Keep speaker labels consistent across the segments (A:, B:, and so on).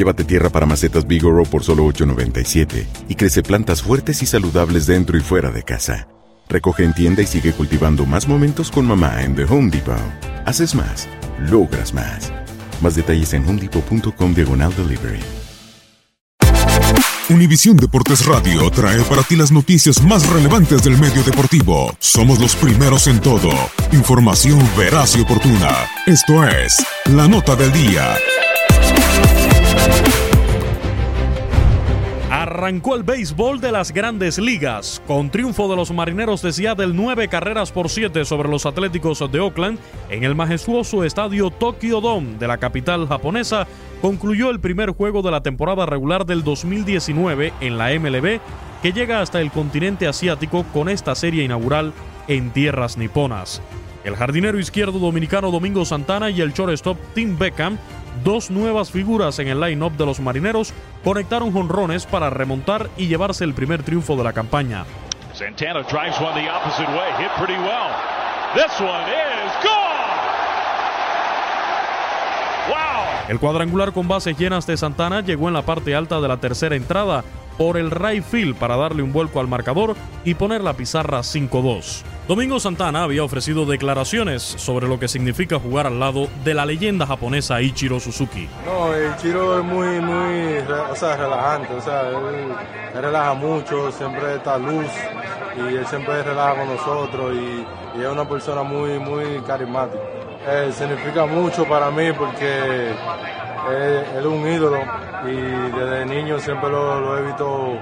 A: Llévate tierra para macetas Bigoro por solo $8.97 y crece plantas fuertes y saludables dentro y fuera de casa. Recoge en tienda y sigue cultivando más momentos con mamá en The Home Depot. Haces más, logras más. Más detalles en homedepot.com diagonal delivery.
B: Univisión Deportes Radio trae para ti las noticias más relevantes del medio deportivo. Somos los primeros en todo. Información veraz y oportuna. Esto es La Nota del Día.
C: Arrancó el béisbol de las grandes ligas, con triunfo de los marineros de Seattle, nueve carreras por siete sobre los Atléticos de Oakland en el majestuoso estadio Tokyo Dome de la capital japonesa. Concluyó el primer juego de la temporada regular del 2019 en la MLB, que llega hasta el continente asiático con esta serie inaugural en tierras niponas. El jardinero izquierdo dominicano Domingo Santana y el shortstop Tim Beckham dos nuevas figuras en el line-up de los marineros conectaron jonrones para remontar y llevarse el primer triunfo de la campaña.
D: Santana drives one the opposite way, hit pretty well. This one is gone. Wow.
C: El cuadrangular con bases llenas de Santana llegó en la parte alta de la tercera entrada por el right field para darle un vuelco al marcador y poner la pizarra 5-2. Domingo Santana había ofrecido declaraciones sobre lo que significa jugar al lado de la leyenda japonesa Ichiro Suzuki.
E: No, Ichiro es muy, muy, o sea, relajante, o sea, él, relaja mucho, siempre está luz y él siempre relaja con nosotros y, y es una persona muy, muy carismática. Eh, significa mucho para mí porque es un ídolo y desde niño siempre lo, lo he visto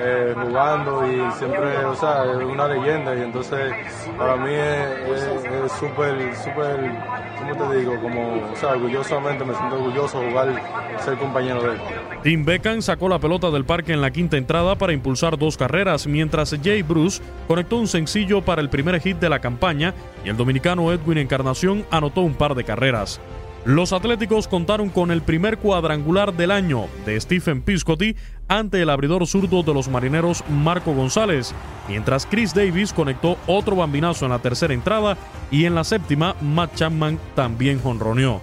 E: eh, jugando y siempre, o sea, es una leyenda y entonces para mí es súper, súper, ¿cómo te digo? Como, o sea, orgullosamente me siento orgulloso de jugar, ser compañero de él.
C: Tim Beckham sacó la pelota del parque en la quinta entrada para impulsar dos carreras, mientras Jay Bruce conectó un sencillo para el primer hit de la campaña y el dominicano Edwin Encarnación anotó un par de carreras. Los Atléticos contaron con el primer cuadrangular del año de Stephen Piscotty ante el abridor zurdo de los marineros Marco González, mientras Chris Davis conectó otro bambinazo en la tercera entrada y en la séptima Matt Chapman también jonroneó.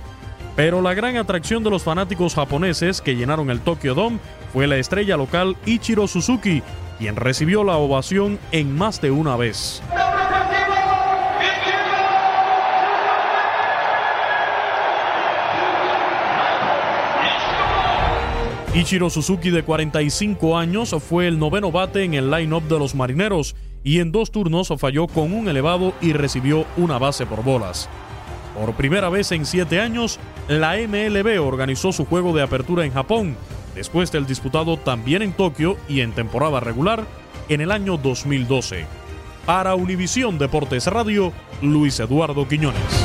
C: Pero la gran atracción de los fanáticos japoneses que llenaron el Tokyo Dome fue la estrella local Ichiro Suzuki, quien recibió la ovación en más de una vez. Ichiro Suzuki de 45 años fue el noveno bate en el line-up de los marineros y en dos turnos falló con un elevado y recibió una base por bolas. Por primera vez en siete años, la MLB organizó su juego de apertura en Japón, después del disputado también en Tokio y en temporada regular en el año 2012. Para Univisión Deportes Radio, Luis Eduardo Quiñones.